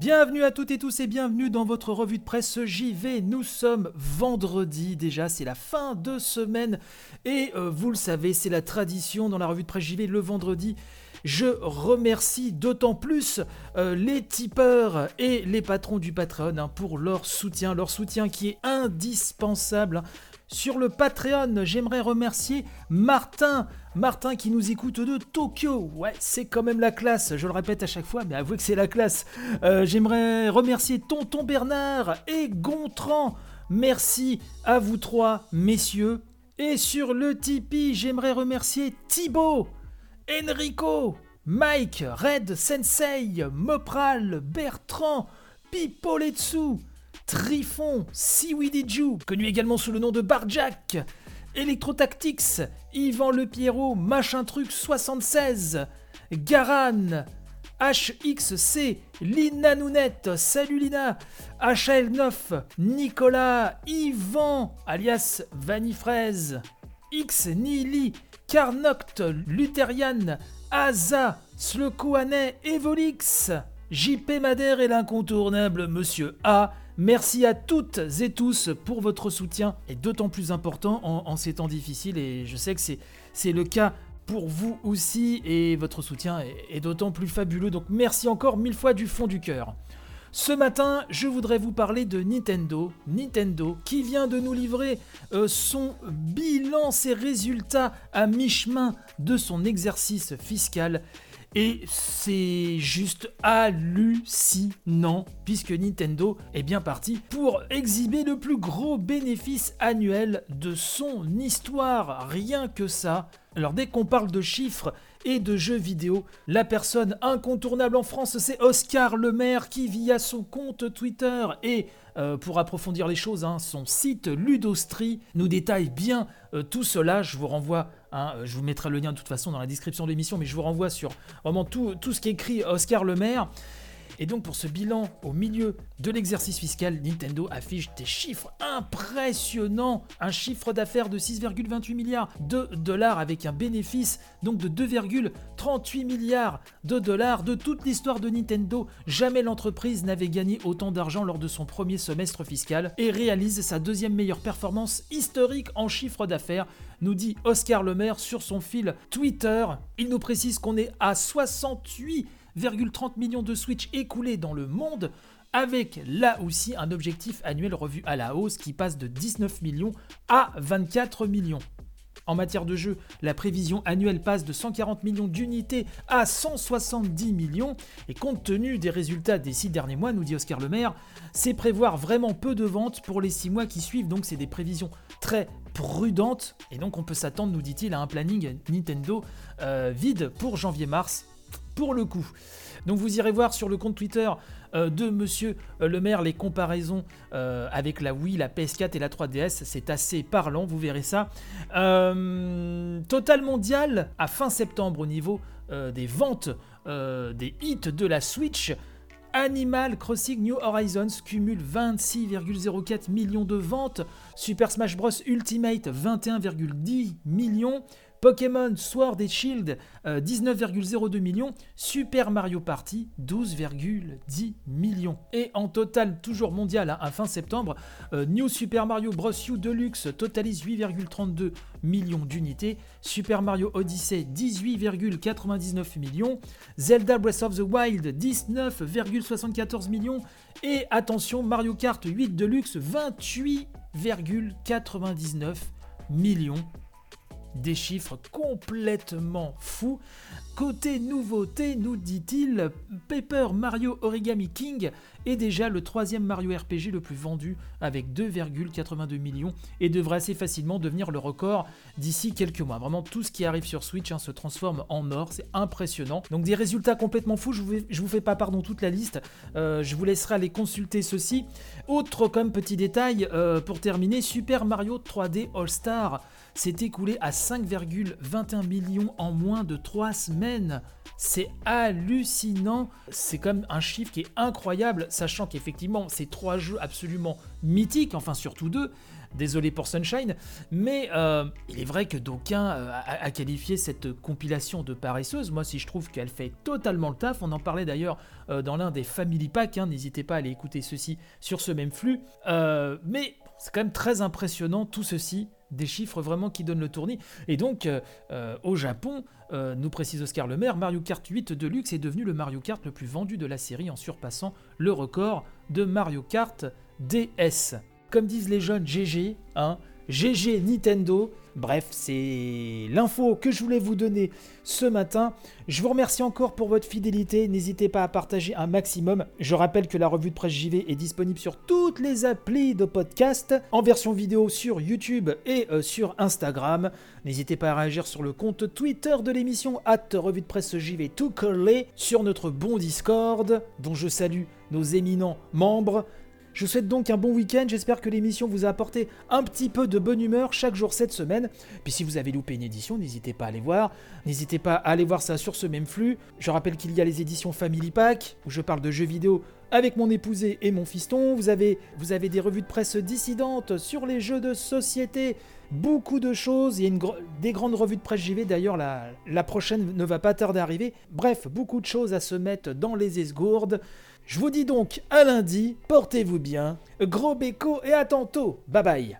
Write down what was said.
Bienvenue à toutes et tous et bienvenue dans votre revue de presse JV. Nous sommes vendredi déjà, c'est la fin de semaine et euh, vous le savez, c'est la tradition dans la revue de presse JV le vendredi. Je remercie d'autant plus euh, les tipeurs et les patrons du Patreon hein, pour leur soutien, leur soutien qui est indispensable. Sur le Patreon, j'aimerais remercier Martin. Martin qui nous écoute de Tokyo. Ouais, c'est quand même la classe. Je le répète à chaque fois, mais avouez que c'est la classe. Euh, j'aimerais remercier Tonton Bernard et Gontran. Merci à vous trois, messieurs. Et sur le Tipeee, j'aimerais remercier Thibaut, Enrico, Mike, Red Sensei, Mopral, Bertrand, Pipoletsu, Trifon, Siwidiju, connu également sous le nom de Barjack, Electrotactics, Yvan Le Pierrot, Machin Truc 76, Garan, HXC, Lina Nounette, salut Lina, HL9, Nicolas, Yvan, alias Vanifraise, X Nili, Carnoct, Lutherian, Aza, Slekoanet, Evolix, JP Madère et l'incontournable Monsieur A, Merci à toutes et tous pour votre soutien, et d'autant plus important en, ces temps difficiles, et je sais que c'est le cas pour vous aussi, et votre soutien est, d'autant plus fabuleux, donc merci encore mille fois du fond du cœur. Ce matin, je voudrais vous parler de Nintendo, Nintendo qui vient de nous livrer euh, son bilan, ses résultats à mi-chemin de son exercice fiscal et c'est juste hallucinant puisque Nintendo est bien parti pour exhiber le plus gros bénéfice annuel de son histoire. Rien que ça. Alors dès qu'on parle de chiffres et de jeux vidéo, la personne incontournable en France, c'est Oscar Lemaire qui via son compte Twitter et euh, pour approfondir les choses, hein, son site Ludostri nous détaille bien euh, tout cela. Je vous renvoie, hein, je vous mettrai le lien de toute façon dans la description de l'émission, mais je vous renvoie sur vraiment tout, tout ce qu'écrit Oscar Lemaire. Et donc pour ce bilan au milieu de l'exercice fiscal, Nintendo affiche des chiffres impressionnants. Un chiffre d'affaires de 6,28 milliards de dollars avec un bénéfice donc de 2,38 milliards de dollars de toute l'histoire de Nintendo. Jamais l'entreprise n'avait gagné autant d'argent lors de son premier semestre fiscal et réalise sa deuxième meilleure performance historique en chiffre d'affaires nous dit Oscar Lemaire sur son fil Twitter. Il nous précise qu'on est à 68 30 millions de Switch écoulés dans le monde, avec là aussi un objectif annuel revu à la hausse qui passe de 19 millions à 24 millions. En matière de jeu, la prévision annuelle passe de 140 millions d'unités à 170 millions, et compte tenu des résultats des 6 derniers mois, nous dit Oscar Lemaire, c'est prévoir vraiment peu de ventes pour les 6 mois qui suivent, donc c'est des prévisions très prudentes, et donc on peut s'attendre, nous dit-il, à un planning Nintendo euh, vide pour janvier-mars pour le coup. Donc vous irez voir sur le compte Twitter euh, de Monsieur euh, Le Maire les comparaisons euh, avec la Wii, la PS4 et la 3DS. C'est assez parlant, vous verrez ça. total mondial à fin septembre au niveau des ventes des hits de la Switch. Animal Crossing New Horizons cumule 26,04 millions de ventes. Super Smash Bros Ultimate 21,10 millions. Pokémon Sword et Shield 19,02 euh, millions, Super Mario Party 12,10 millions. Et en total, toujours mondial à fin septembre, euh, New Super Mario Bros. U Deluxe totalise 8,32 millions d'unités, Super Mario Odyssey 18,99 millions, Zelda Breath of the Wild 19,74 millions, et attention, Mario Kart 8 Deluxe 28,99 millions des chiffres complètement fous. Côté nouveauté, nous dit-il, Paper Mario Origami King est déjà le troisième Mario RPG le plus vendu avec 2,82 millions et devrait assez facilement devenir le record d'ici quelques mois. Vraiment, tout ce qui arrive sur Switch hein, se transforme en or, c'est impressionnant. Donc des résultats complètement fous, je vous, vous fais pas pardon toute la liste, euh, je vous laisserai aller consulter ceci. Autre comme petit détail, euh, pour terminer, Super Mario 3D All Star s'est écoulé à 5,21 millions en moins de 3 semaines. C'est hallucinant, c'est comme un chiffre qui est incroyable, sachant qu'effectivement ces trois jeux absolument mythiques, enfin surtout deux, Désolé pour Sunshine, mais euh, il est vrai que d'aucuns euh, a, qualifié cette compilation de paresseuse. Moi, si je trouve qu'elle fait totalement le taf, on en parlait d'ailleurs euh, dans l'un des Family Pack, hein, n'hésitez pas à aller écouter ceci sur ce même flux. mais c'est quand même très impressionnant tout ceci, des chiffres vraiment qui donnent le tournis. Et donc, au Japon, nous précise Oscar Lemaire, Mario Kart 8 Deluxe est devenu le Mario Kart le plus vendu de la série en surpassant le record de Mario Kart DS comme disent les jeunes, GG, hein, GG Nintendo. Bref, c'est l'info que je voulais vous donner ce matin. Je vous remercie encore pour votre fidélité. N'hésitez pas à partager un maximum. Je rappelle que la revue de presse JV est disponible sur toutes les applis de podcast, en version vidéo sur YouTube et euh, sur Instagram. N'hésitez pas à réagir sur le compte Twitter de l'émission, at revue de presse JV tout collé, sur notre bon Discord, dont je salue nos éminents membres. Je vous souhaite donc un bon week-end, j'espère que l'émission vous a apporté un petit peu de bonne humeur chaque jour cette semaine. Puis si vous avez loupé une édition, n'hésitez pas à aller voir. N'hésitez pas à aller voir ça sur ce même flux. Je rappelle qu'il y a les éditions Family Pack, où je parle de jeux vidéo avec mon épousé et mon fiston. Vous avez, des revues de presse dissidentes sur les jeux de société. Beaucoup de choses. Il y a des grandes revues de presse JV. D'ailleurs, la, la prochaine ne va pas tarder à arriver. Bref, beaucoup de choses à se mettre dans les esgourdes. Je vous dis donc à lundi, portez-vous bien, gros béco et à tantôt, bye bye